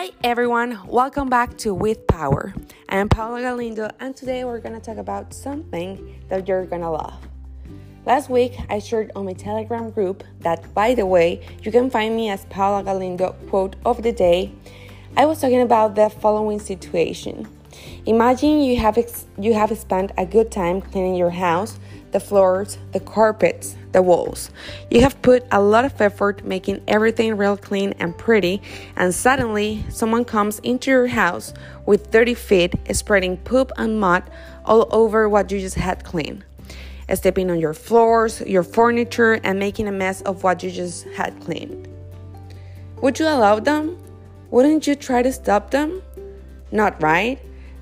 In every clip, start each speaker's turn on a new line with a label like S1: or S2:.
S1: Hi everyone, welcome back to With Power. I am Paula Galindo, and today we're gonna talk about something that you're gonna love. Last week, I shared on my Telegram group that, by the way, you can find me as Paula Galindo quote of the day. I was talking about the following situation. Imagine you have ex- you have spent a good time cleaning your house, the floors, the carpets, the walls. You have put a lot of effort making everything real clean and pretty, and suddenly someone comes into your house with dirty feet, spreading poop and mud all over what you just had cleaned. Stepping on your floors, your furniture, and making a mess of what you just had cleaned. Would you allow them? Wouldn't you try to stop them? Not right?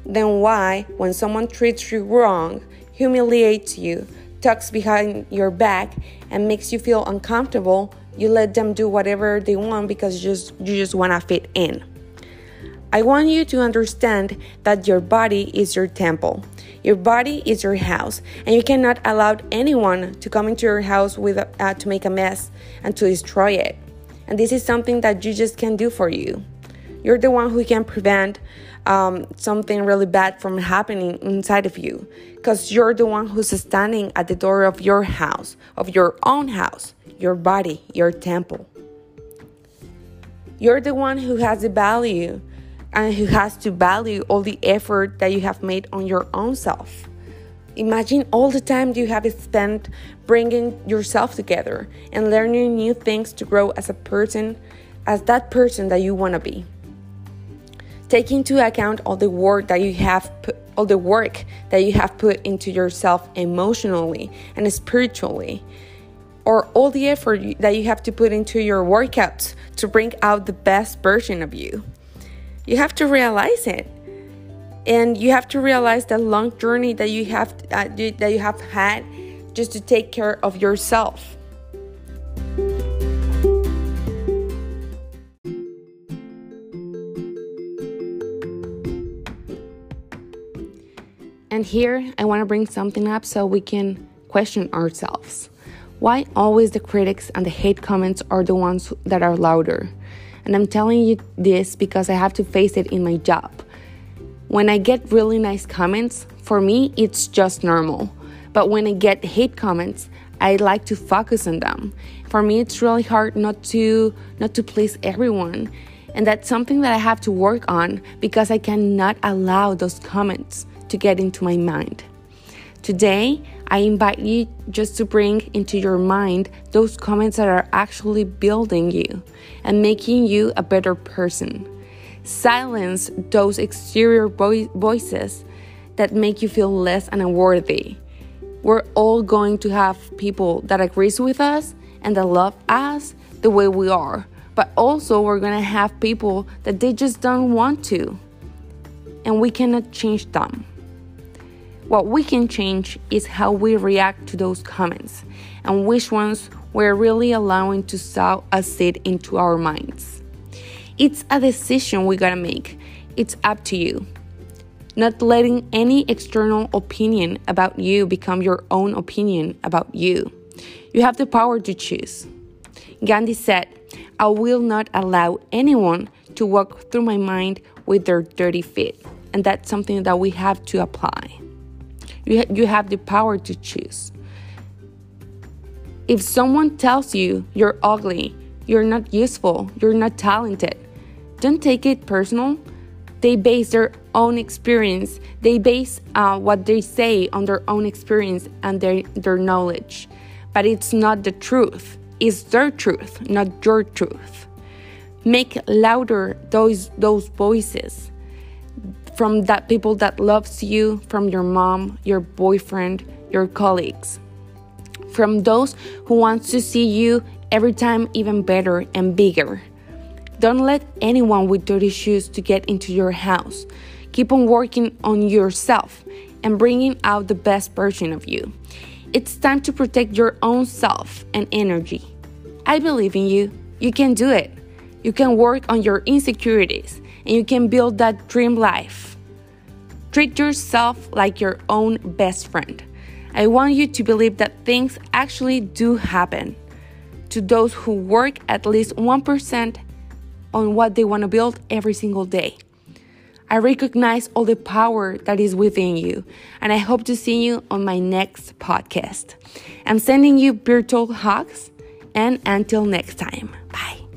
S1: Then why, when someone treats you wrong, humiliates you, talks behind your back, and makes you feel uncomfortable, you let them do whatever they want because you just you just want to fit in. I want you to understand that your body is your temple. Your body is your house, and you cannot allow anyone to come into your house with uh, to make a mess and to destroy it. And this is something that you just can do for you. You're the one who can prevent um, something really bad from happening inside of you because you're the one who's standing at the door of your house, of your own house, your body, your temple. You're the one who has the value and who has to value all the effort that you have made on your own self. Imagine all the time you have spent bringing yourself together and learning new things to grow as a person, as that person that you want to be. Take into account all the work that you have put, all the work that you have put into yourself emotionally and spiritually or all the effort that you have to put into your workouts to bring out the best version of you. You have to realize it. And you have to realize the long journey that you have uh, that you have had just to take care of yourself. And here I want to bring something up so we can question ourselves. Why always the critics and the hate comments are the ones that are louder? And I'm telling you this because I have to face it in my job. When I get really nice comments, for me it's just normal. But when I get hate comments, I like to focus on them. For me it's really hard not to not to please everyone. And that's something that I have to work on because I cannot allow those comments to get into my mind. Today, I invite you just to bring into your mind those comments that are actually building you and making you a better person. Silence those exterior vo- voices that make you feel less and unworthy. We're all going to have people that agrees with us and that love us the way we are, but also we're going to have people that they just don't want to. And we cannot change them. What we can change is how we react to those comments and which ones we're really allowing to sow a seed into our minds. It's a decision we gotta make. It's up to you. Not letting any external opinion about you become your own opinion about you. You have the power to choose. Gandhi said, I will not allow anyone to walk through my mind with their dirty feet. And that's something that we have to apply. You, ha- you have the power to choose. If someone tells you you're ugly, you're not useful, you're not talented, don't take it personal. They base their own experience, they base uh, what they say on their own experience and their, their knowledge. But it's not the truth, it's their truth, not your truth. Make louder those, those voices from that people that loves you, from your mom, your boyfriend, your colleagues, from those who wants to see you every time even better and bigger. Don't let anyone with dirty shoes to get into your house. Keep on working on yourself and bringing out the best version of you. It's time to protect your own self and energy. I believe in you. You can do it. You can work on your insecurities and you can build that dream life. Treat yourself like your own best friend. I want you to believe that things actually do happen to those who work at least 1% on what they want to build every single day. I recognize all the power that is within you, and I hope to see you on my next podcast. I'm sending you virtual hugs, and until next time, bye.